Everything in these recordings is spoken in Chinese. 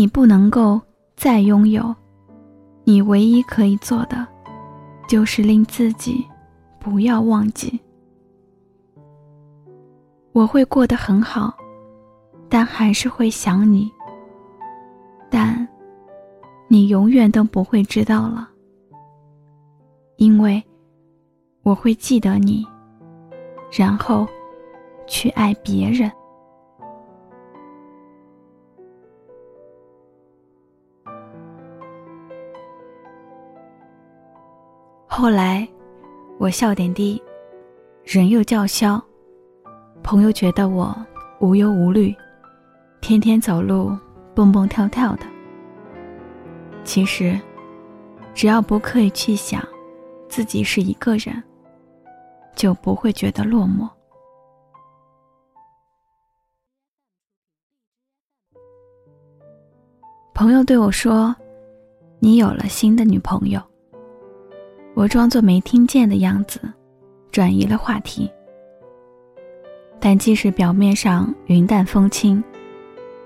你不能够再拥有，你唯一可以做的，就是令自己不要忘记。我会过得很好，但还是会想你。但，你永远都不会知道了，因为我会记得你，然后去爱别人。后来，我笑点低，人又叫嚣，朋友觉得我无忧无虑，天天走路蹦蹦跳跳的。其实，只要不刻意去想，自己是一个人，就不会觉得落寞。朋友对我说：“你有了新的女朋友。”我装作没听见的样子，转移了话题。但即使表面上云淡风轻，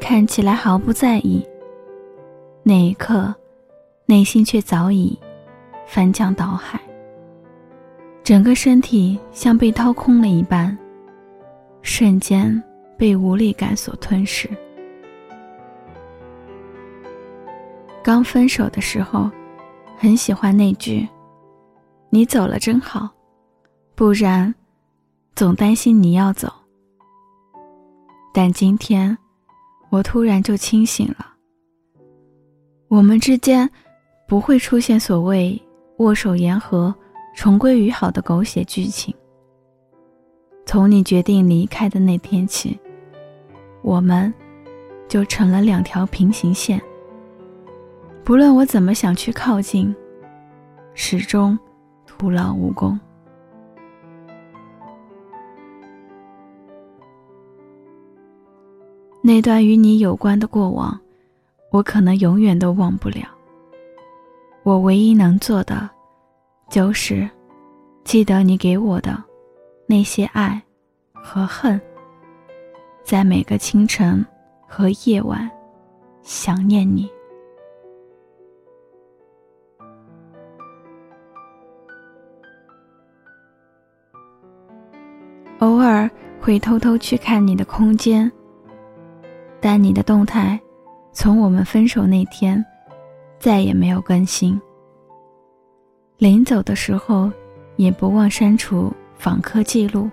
看起来毫不在意，那一刻，内心却早已翻江倒海，整个身体像被掏空了一般，瞬间被无力感所吞噬。刚分手的时候，很喜欢那句。你走了真好，不然，总担心你要走。但今天，我突然就清醒了。我们之间不会出现所谓握手言和、重归于好的狗血剧情。从你决定离开的那天起，我们就成了两条平行线。不论我怎么想去靠近，始终。徒劳无功。那段与你有关的过往，我可能永远都忘不了。我唯一能做的，就是记得你给我的那些爱和恨，在每个清晨和夜晚，想念你。会偷偷去看你的空间，但你的动态从我们分手那天再也没有更新。临走的时候也不忘删除访客记录，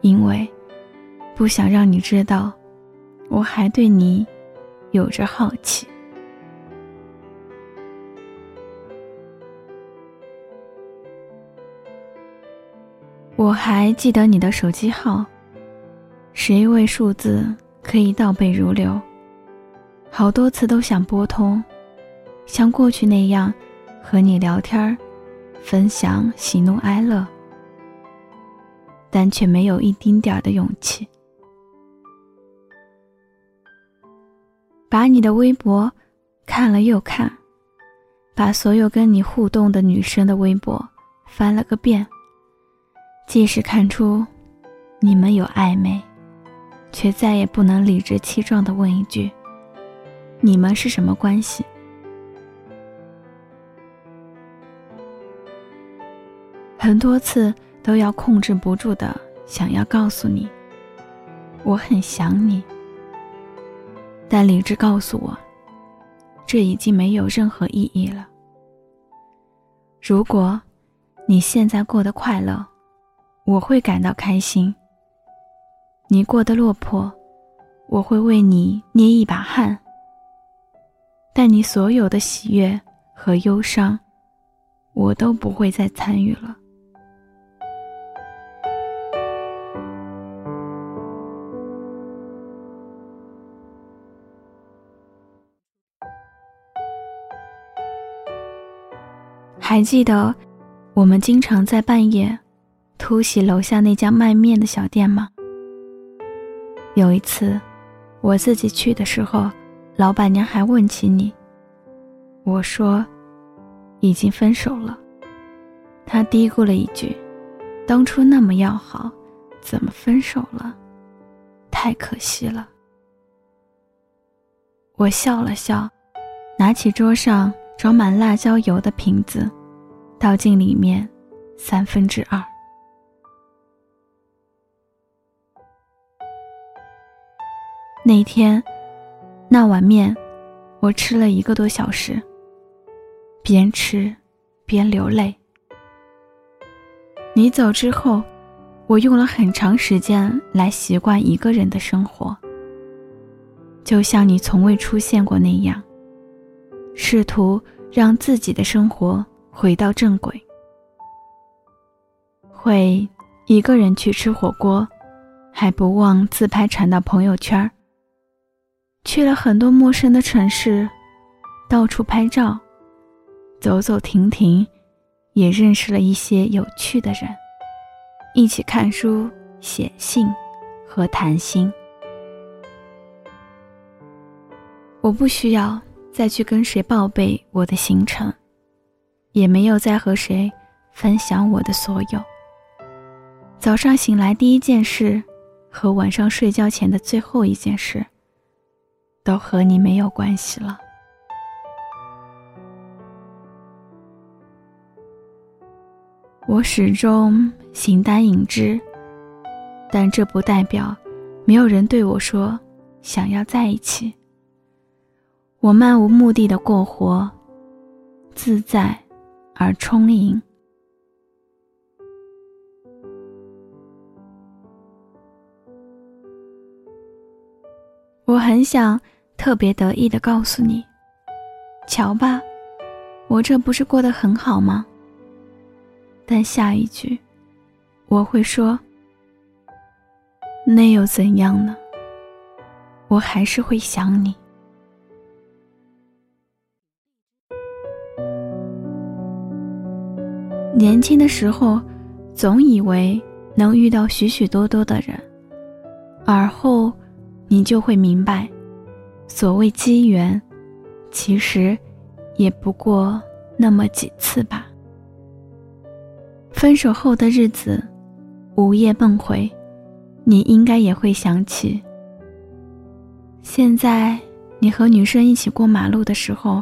因为不想让你知道我还对你有着好奇。我还记得你的手机号，十一位数字可以倒背如流。好多次都想拨通，像过去那样和你聊天分享喜怒哀乐，但却没有一丁点儿的勇气。把你的微博看了又看，把所有跟你互动的女生的微博翻了个遍。即使看出你们有暧昧，却再也不能理直气壮的问一句：“你们是什么关系？”很多次都要控制不住的想要告诉你：“我很想你。”但理智告诉我，这已经没有任何意义了。如果你现在过得快乐，我会感到开心。你过得落魄，我会为你捏一把汗。但你所有的喜悦和忧伤，我都不会再参与了。还记得，我们经常在半夜。突袭楼下那家卖面的小店吗？有一次，我自己去的时候，老板娘还问起你。我说，已经分手了。她嘀咕了一句：“当初那么要好，怎么分手了？太可惜了。”我笑了笑，拿起桌上装满辣椒油的瓶子，倒进里面三分之二。那天，那碗面，我吃了一个多小时，边吃边流泪。你走之后，我用了很长时间来习惯一个人的生活。就像你从未出现过那样，试图让自己的生活回到正轨。会一个人去吃火锅，还不忘自拍传到朋友圈。去了很多陌生的城市，到处拍照，走走停停，也认识了一些有趣的人，一起看书、写信和谈心。我不需要再去跟谁报备我的行程，也没有再和谁分享我的所有。早上醒来第一件事，和晚上睡觉前的最后一件事，都和你没有关系了。我始终形单影只，但这不代表没有人对我说想要在一起。我漫无目的的过活，自在而充盈。我很想特别得意的告诉你：“瞧吧，我这不是过得很好吗？”但下一句，我会说：“那又怎样呢？我还是会想你。”年轻的时候，总以为能遇到许许多多的人，而后，你就会明白，所谓机缘，其实也不过那么几次吧。分手后的日子，午夜梦回，你应该也会想起。现在，你和女生一起过马路的时候，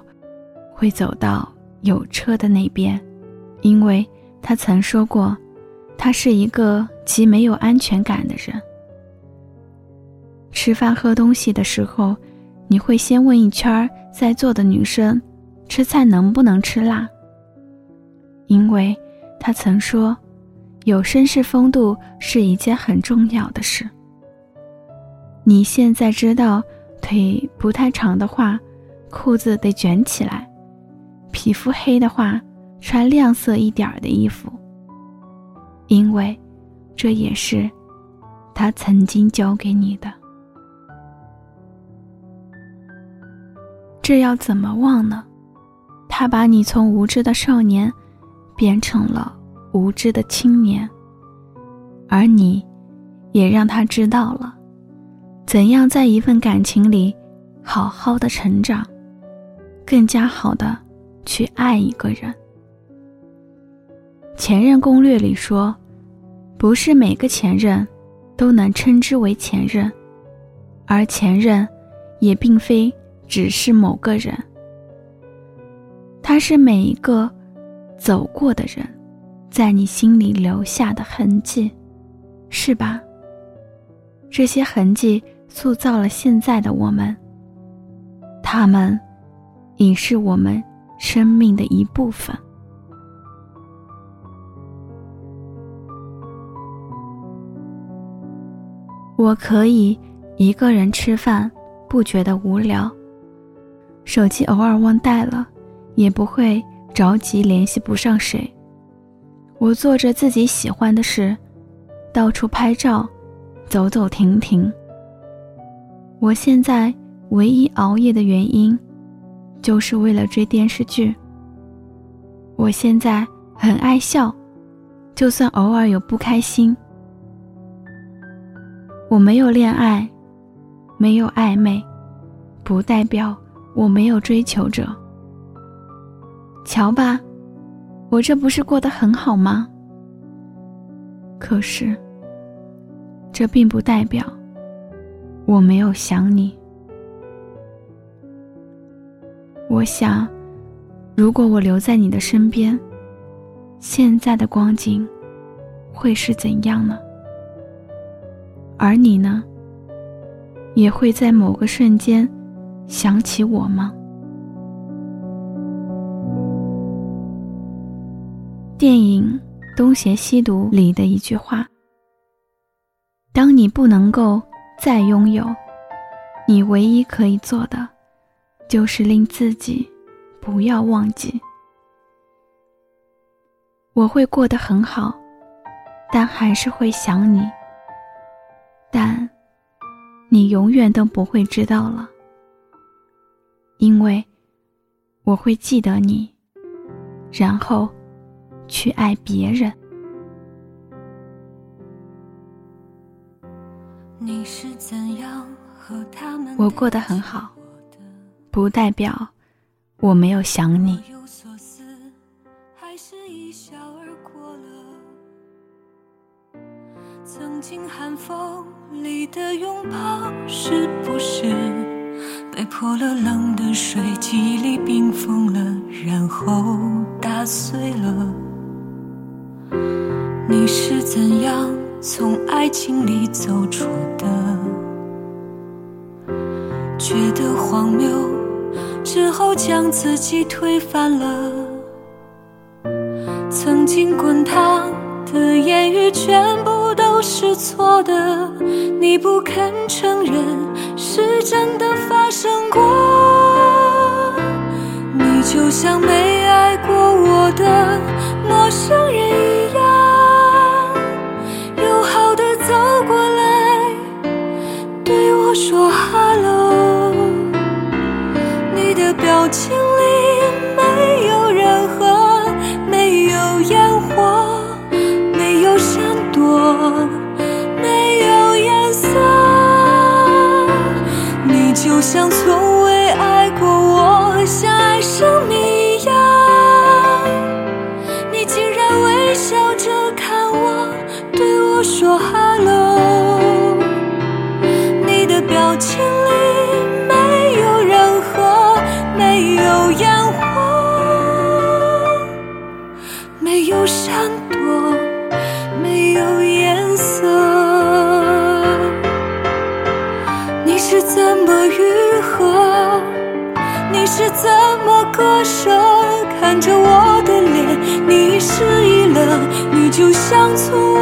会走到有车的那边。因为他曾说过，他是一个极没有安全感的人。吃饭喝东西的时候，你会先问一圈在座的女生，吃菜能不能吃辣。因为他曾说，有绅士风度是一件很重要的事。你现在知道，腿不太长的话，裤子得卷起来；皮肤黑的话。穿亮色一点儿的衣服，因为这也是他曾经教给你的。这要怎么忘呢？他把你从无知的少年变成了无知的青年，而你，也让他知道了怎样在一份感情里好好的成长，更加好的去爱一个人。前任攻略里说，不是每个前任都能称之为前任，而前任也并非只是某个人，他是每一个走过的人，在你心里留下的痕迹，是吧？这些痕迹塑造了现在的我们，他们已是我们生命的一部分。我可以一个人吃饭，不觉得无聊。手机偶尔忘带了，也不会着急联系不上谁。我做着自己喜欢的事，到处拍照，走走停停。我现在唯一熬夜的原因，就是为了追电视剧。我现在很爱笑，就算偶尔有不开心。我没有恋爱，没有暧昧，不代表我没有追求者。瞧吧，我这不是过得很好吗？可是，这并不代表我没有想你。我想，如果我留在你的身边，现在的光景会是怎样呢？而你呢？也会在某个瞬间想起我吗？电影《东邪西毒》里的一句话：“当你不能够再拥有，你唯一可以做的，就是令自己不要忘记。我会过得很好，但还是会想你。但你永远都不会知道了，因为我会记得你，然后。”去爱别人。我过得很好，不代表我没有想你。曾经寒风里的拥抱，是不是被泼了冷的水，记忆里冰封了，然后打碎了？你是怎样从爱情里走出的？觉得荒谬之后，将自己推翻了。曾经滚烫的言语，全部都是错的。你不肯承认，真的发生过。你就像没爱过我的陌生人闪躲，没有颜色。你是怎么愈合？你是怎么割舍？看着我的脸，你失忆了，你就像从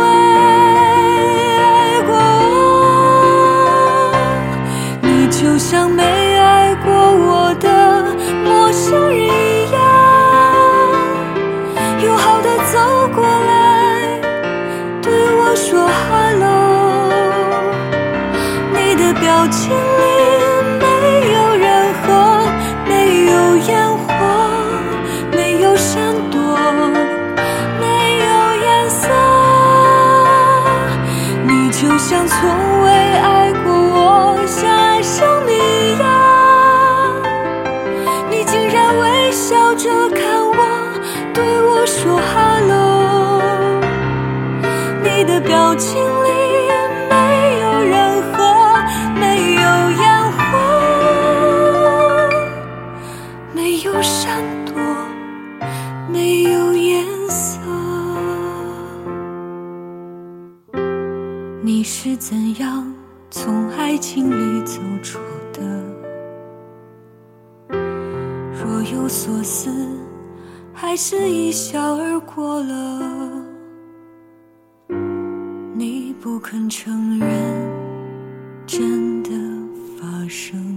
爱情里走出的？若有所思，还是一笑而过了。你不肯承认，真的发生。